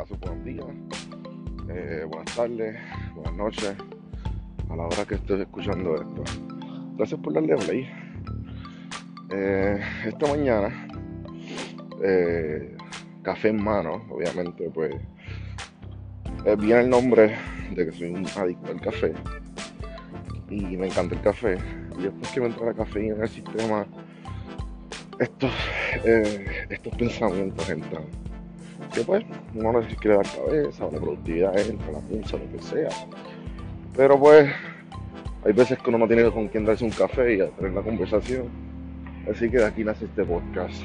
caso, buenos días, eh, buenas tardes, buenas noches, a la hora que estés escuchando esto. Gracias por darle play. Eh, esta mañana, eh, café en mano, obviamente, pues viene el nombre de que soy un adicto al café y me encanta el café. Y después que me entra la cafeína en el sistema, estos, estos pensamientos entran que pues no quiere dar cabeza, o la productividad entra, la musa, lo que sea. Pero pues hay veces que uno no tiene con quién darse un café y tener la conversación. Así que de aquí nace este podcast.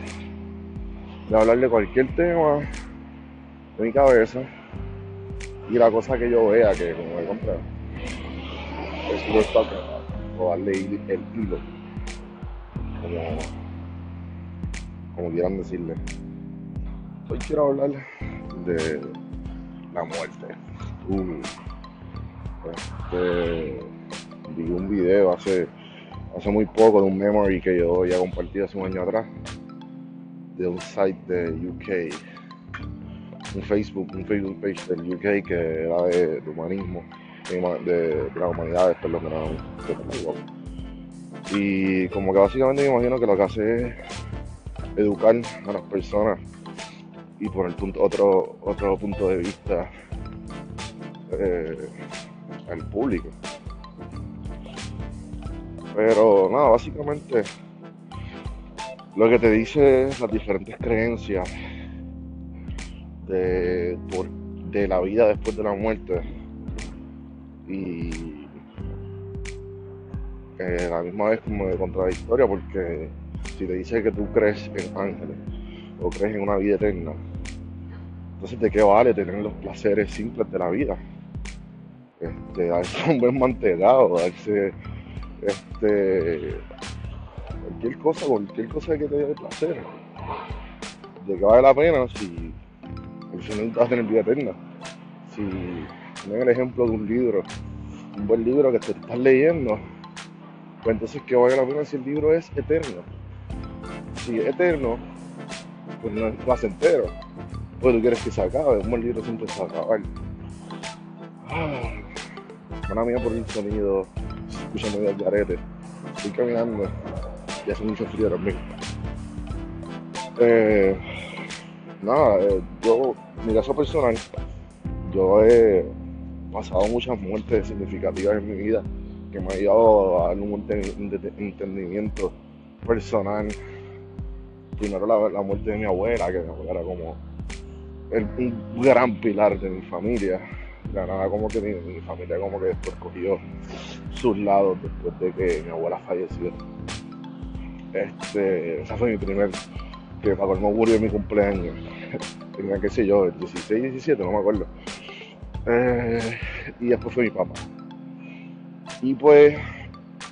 De hablar de cualquier tema de mi cabeza y la cosa que yo vea que como he comprado es lo o darle el hilo como, como quieran decirle Hoy quiero hablar de la muerte. este, vi un video hace, hace muy poco de un memory que yo ya compartí hace un año atrás de un site de UK, un Facebook, un Facebook page del UK que era de, humanismo, de, las humanidades, perdón, que no, de Y como que básicamente me imagino que lo que hace es educar a las personas y por el punto, otro, otro punto de vista eh, al público. Pero nada, básicamente lo que te dice las diferentes creencias de, de la vida después de la muerte y eh, la misma vez como de contradictoria porque si te dice que tú crees en ángeles o crees en una vida eterna. Entonces, ¿de qué vale tener los placeres simples de la vida? Este, darse un buen mantecado, darse este, cualquier cosa, cualquier cosa que te dé placer. ¿De qué vale la pena si al final vas a tener vida eterna? Si ponen el ejemplo de un libro, un buen libro que te estás leyendo, pues entonces, ¿qué vale la pena si el libro es eterno? Si es eterno, pues no es placentero. Pues tú quieres que se acabe, un libro siempre se va a acabar. Mía por el sonido, se escucha muy al. Estoy caminando y hace mucho frío también. Eh, nada, eh, yo, mi caso personal, yo he pasado muchas muertes significativas en mi vida que me ha ayudado a un entendimiento personal primero la, muerte de mi abuela, que era como un gran pilar de mi familia. La nada como que mi, familia como que después cogió sus lados después de que mi abuela falleció. Este, esa fue mi primer, que para no murió en mi cumpleaños. Tenía que sé yo, 16, 17, no me acuerdo. Eh, y después fue mi papá. Y pues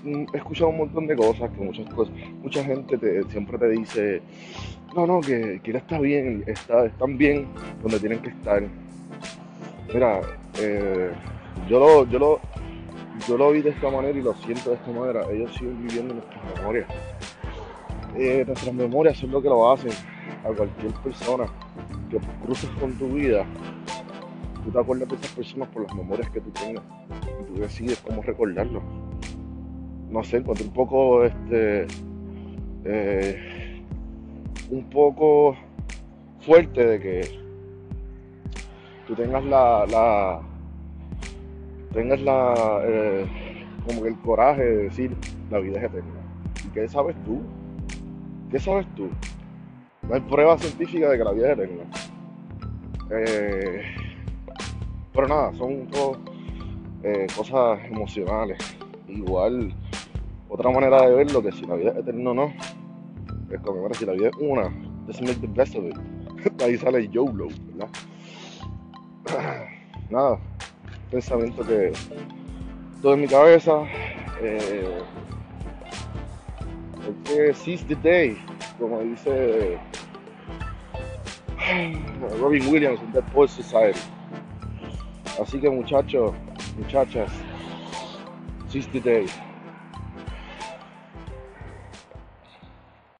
he escuchado un montón de cosas, que muchas cosas, mucha gente siempre te dice, no, no, que, que está bien, está, están bien donde tienen que estar. Mira, eh, yo, lo, yo, lo, yo lo vi de esta manera y lo siento de esta manera. Ellos siguen viviendo nuestras memorias. Eh, nuestras memorias son lo que lo hacen a cualquier persona que cruces con tu vida. Tú te acuerdas de esas personas por las memorias que tú tengas y tú decides cómo recordarlo no sé, encontré un poco, este, eh, un poco fuerte de que tú tengas la, la tengas la, eh, como que el coraje de decir la vida es eterna. ¿Y qué sabes tú? ¿Qué sabes tú? No hay prueba científica de que la vida es eterna. Eh, pero nada, son todo, cosas emocionales. Igual otra manera de verlo que si la vida es eterna o no, es como, bueno, si la vida es una, let's make the best of it. Ahí sale YOLO, ¿verdad? Nada, pensamiento que todo en mi cabeza. Eh, que seize the day, como dice Robin Williams en Dead Poets Society. Así que muchachos, muchachas, seize the day.